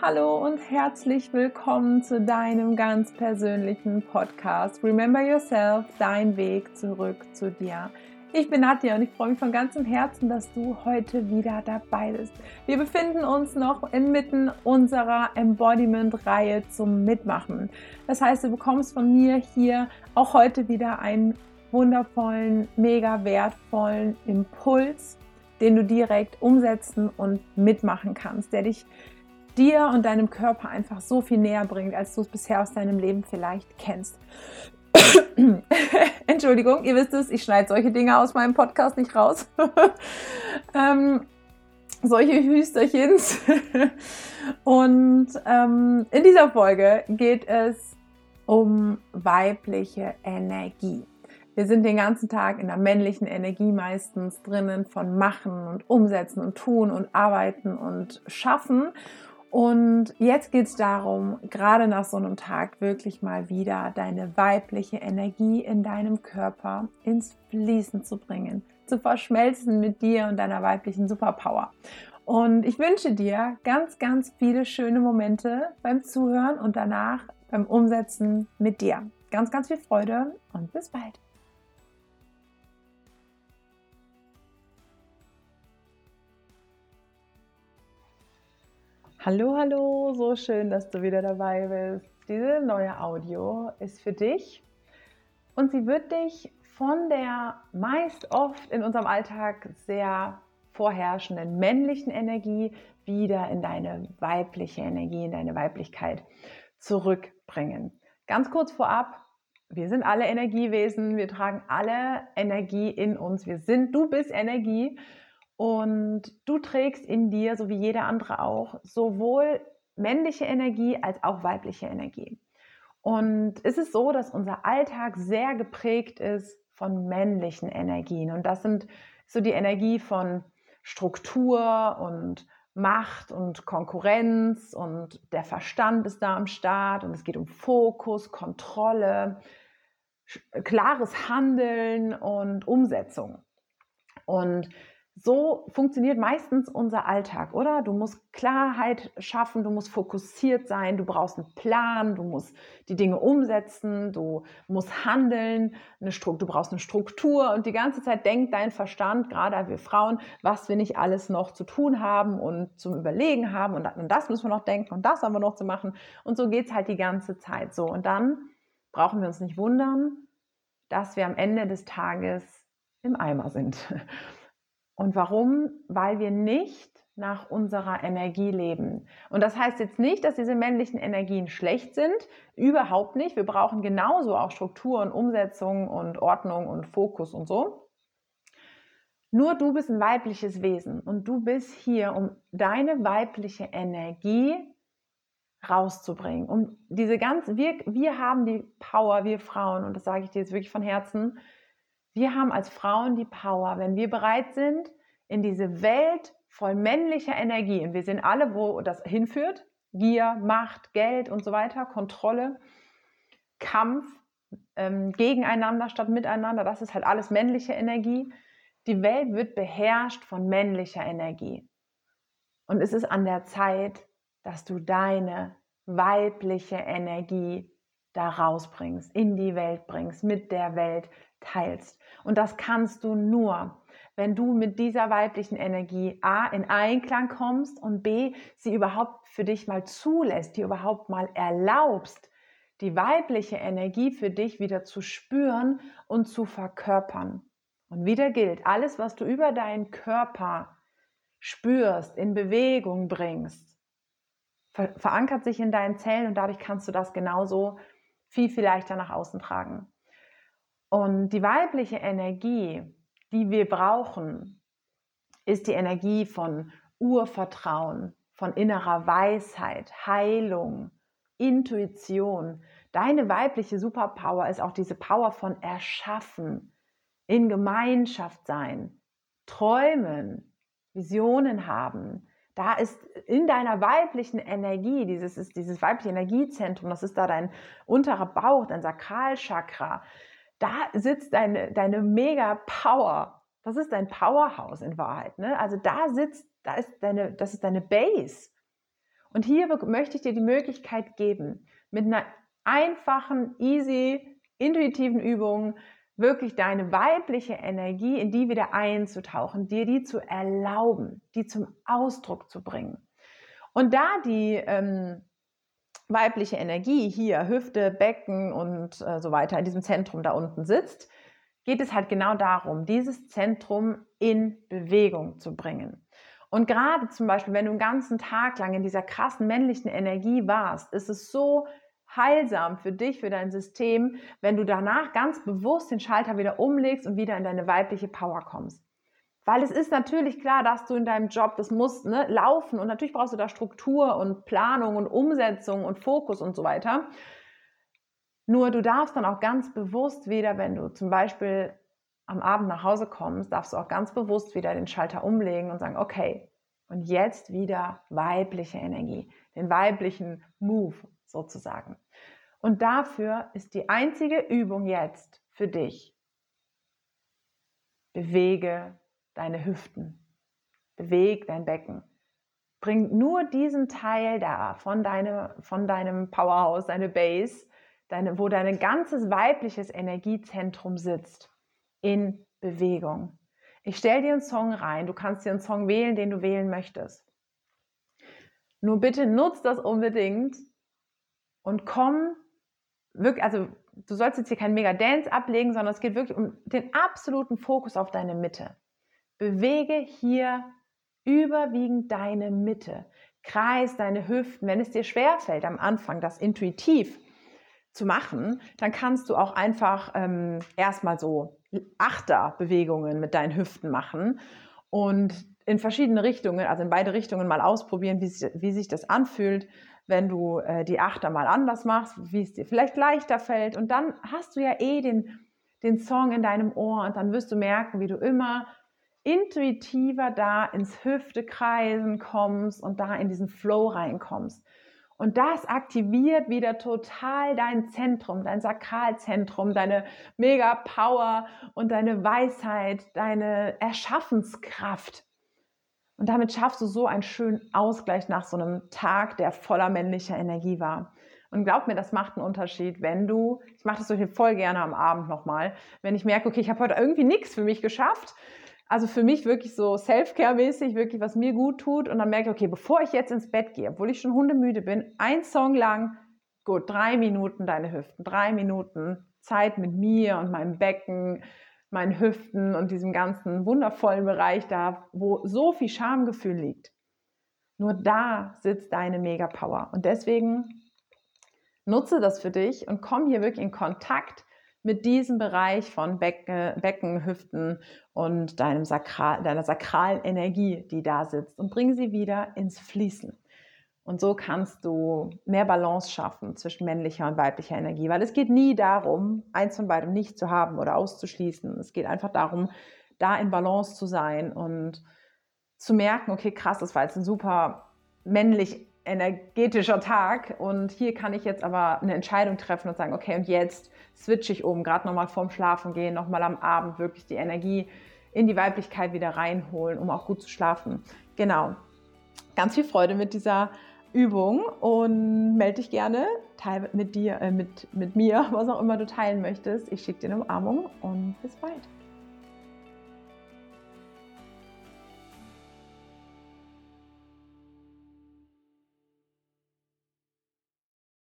Hallo und herzlich willkommen zu deinem ganz persönlichen Podcast Remember Yourself, dein Weg zurück zu dir. Ich bin Nadja und ich freue mich von ganzem Herzen, dass du heute wieder dabei bist. Wir befinden uns noch inmitten unserer Embodiment-Reihe zum Mitmachen. Das heißt, du bekommst von mir hier auch heute wieder einen wundervollen, mega wertvollen Impuls, den du direkt umsetzen und mitmachen kannst, der dich dir und deinem Körper einfach so viel näher bringt, als du es bisher aus deinem Leben vielleicht kennst. Entschuldigung, ihr wisst es, ich schneide solche Dinge aus meinem Podcast nicht raus. ähm, solche Hüsterchens. und ähm, in dieser Folge geht es um weibliche Energie. Wir sind den ganzen Tag in der männlichen Energie meistens drinnen von Machen und Umsetzen und Tun und Arbeiten und Schaffen. Und jetzt geht es darum, gerade nach so einem Tag wirklich mal wieder deine weibliche Energie in deinem Körper ins Fließen zu bringen, zu verschmelzen mit dir und deiner weiblichen Superpower. Und ich wünsche dir ganz, ganz viele schöne Momente beim Zuhören und danach beim Umsetzen mit dir. Ganz, ganz viel Freude und bis bald. Hallo, hallo, so schön, dass du wieder dabei bist. Diese neue Audio ist für dich und sie wird dich von der meist oft in unserem Alltag sehr vorherrschenden männlichen Energie wieder in deine weibliche Energie, in deine Weiblichkeit zurückbringen. Ganz kurz vorab, wir sind alle Energiewesen, wir tragen alle Energie in uns. Wir sind, du bist Energie und du trägst in dir, so wie jeder andere auch, sowohl männliche Energie als auch weibliche Energie. Und es ist so, dass unser Alltag sehr geprägt ist von männlichen Energien. Und das sind so die Energie von Struktur und Macht und Konkurrenz und der Verstand ist da am Start und es geht um Fokus, Kontrolle, klares Handeln und Umsetzung. Und so funktioniert meistens unser Alltag, oder? Du musst Klarheit schaffen, du musst fokussiert sein, du brauchst einen Plan, du musst die Dinge umsetzen, du musst handeln, eine du brauchst eine Struktur und die ganze Zeit denkt dein Verstand, gerade wir Frauen, was wir nicht alles noch zu tun haben und zum Überlegen haben und das müssen wir noch denken und das haben wir noch zu machen und so geht es halt die ganze Zeit so. Und dann brauchen wir uns nicht wundern, dass wir am Ende des Tages im Eimer sind. Und warum? Weil wir nicht nach unserer Energie leben. Und das heißt jetzt nicht, dass diese männlichen Energien schlecht sind. Überhaupt nicht. Wir brauchen genauso auch Struktur und Umsetzung und Ordnung und Fokus und so. Nur du bist ein weibliches Wesen und du bist hier, um deine weibliche Energie rauszubringen. Um diese ganze, wir, wir haben die Power, wir Frauen, und das sage ich dir jetzt wirklich von Herzen, wir haben als Frauen die Power, wenn wir bereit sind, in diese Welt voll männlicher Energie, und wir sehen alle, wo das hinführt, Gier, Macht, Geld und so weiter, Kontrolle, Kampf, ähm, gegeneinander statt miteinander, das ist halt alles männliche Energie. Die Welt wird beherrscht von männlicher Energie. Und es ist an der Zeit, dass du deine weibliche Energie da rausbringst, in die Welt bringst, mit der Welt teilst. Und das kannst du nur, wenn du mit dieser weiblichen Energie A in Einklang kommst und B sie überhaupt für dich mal zulässt, die überhaupt mal erlaubst, die weibliche Energie für dich wieder zu spüren und zu verkörpern. Und wieder gilt, alles, was du über deinen Körper spürst, in Bewegung bringst, verankert sich in deinen Zellen und dadurch kannst du das genauso viel, viel leichter nach außen tragen. Und die weibliche Energie, die wir brauchen, ist die Energie von Urvertrauen, von innerer Weisheit, Heilung, Intuition. Deine weibliche Superpower ist auch diese Power von Erschaffen, in Gemeinschaft sein, träumen, Visionen haben, da ist in deiner weiblichen Energie, dieses ist dieses weibliche Energiezentrum, das ist da dein unterer Bauch, dein Sakralchakra. Da sitzt deine, deine mega Power. Das ist dein Powerhouse in Wahrheit. Ne? Also da sitzt, da ist deine, das ist deine Base. Und hier möchte ich dir die Möglichkeit geben, mit einer einfachen, easy, intuitiven Übung wirklich deine weibliche Energie in die wieder einzutauchen, dir die zu erlauben, die zum Ausdruck zu bringen. Und da die ähm, weibliche Energie hier, Hüfte, Becken und äh, so weiter in diesem Zentrum da unten sitzt, geht es halt genau darum, dieses Zentrum in Bewegung zu bringen. Und gerade zum Beispiel, wenn du einen ganzen Tag lang in dieser krassen männlichen Energie warst, ist es so heilsam für dich, für dein System, wenn du danach ganz bewusst den Schalter wieder umlegst und wieder in deine weibliche Power kommst. Weil es ist natürlich klar, dass du in deinem Job, das muss ne, laufen und natürlich brauchst du da Struktur und Planung und Umsetzung und Fokus und so weiter. Nur du darfst dann auch ganz bewusst wieder, wenn du zum Beispiel am Abend nach Hause kommst, darfst du auch ganz bewusst wieder den Schalter umlegen und sagen, okay, und jetzt wieder weibliche Energie, den weiblichen Move sozusagen. Und dafür ist die einzige Übung jetzt für dich, bewege deine Hüften, beweg dein Becken. Bring nur diesen Teil da von, deine, von deinem Powerhouse, deine Base, deine, wo dein ganzes weibliches Energiezentrum sitzt in Bewegung. Ich stelle dir einen Song rein. Du kannst dir einen Song wählen, den du wählen möchtest. Nur bitte nutzt das unbedingt und komm wirklich, also du sollst jetzt hier keinen Mega Dance ablegen, sondern es geht wirklich um den absoluten Fokus auf deine Mitte. Bewege hier überwiegend deine Mitte. Kreis deine Hüften. Wenn es dir schwerfällt am Anfang, das intuitiv zu machen, dann kannst du auch einfach ähm, erstmal so Achterbewegungen mit deinen Hüften machen und in verschiedene Richtungen, also in beide Richtungen mal ausprobieren, wie, wie sich das anfühlt, wenn du äh, die Achter mal anders machst, wie es dir vielleicht leichter fällt. Und dann hast du ja eh den, den Song in deinem Ohr und dann wirst du merken, wie du immer intuitiver da ins Hüftekreisen kommst und da in diesen Flow reinkommst. Und das aktiviert wieder total dein Zentrum, dein Sakralzentrum, deine Mega Power und deine Weisheit, deine Erschaffenskraft. Und damit schaffst du so einen schönen Ausgleich nach so einem Tag, der voller männlicher Energie war. Und glaub mir, das macht einen Unterschied, wenn du, ich mache das so hier voll gerne am Abend nochmal, wenn ich merke, okay, ich habe heute irgendwie nichts für mich geschafft, also für mich wirklich so Self-Care-mäßig, wirklich was mir gut tut. Und dann merke ich, okay, bevor ich jetzt ins Bett gehe, obwohl ich schon hundemüde bin, ein Song lang, gut, drei Minuten deine Hüften, drei Minuten Zeit mit mir und meinem Becken, meinen Hüften und diesem ganzen wundervollen Bereich da, wo so viel Schamgefühl liegt. Nur da sitzt deine Mega-Power. Und deswegen nutze das für dich und komm hier wirklich in Kontakt mit diesem Bereich von Becken, Becken Hüften und deinem Sakral, deiner sakralen Energie, die da sitzt und bring sie wieder ins Fließen. Und so kannst du mehr Balance schaffen zwischen männlicher und weiblicher Energie, weil es geht nie darum, eins von beidem nicht zu haben oder auszuschließen. Es geht einfach darum, da in Balance zu sein und zu merken, okay, krass, das war jetzt ein super männlich energetischer Tag und hier kann ich jetzt aber eine Entscheidung treffen und sagen, okay, und jetzt switche ich um, gerade nochmal vorm Schlafen gehen, nochmal am Abend wirklich die Energie in die Weiblichkeit wieder reinholen, um auch gut zu schlafen. Genau. Ganz viel Freude mit dieser Übung und melde dich gerne, teil mit dir, äh, mit, mit mir, was auch immer du teilen möchtest. Ich schicke dir eine Umarmung und bis bald.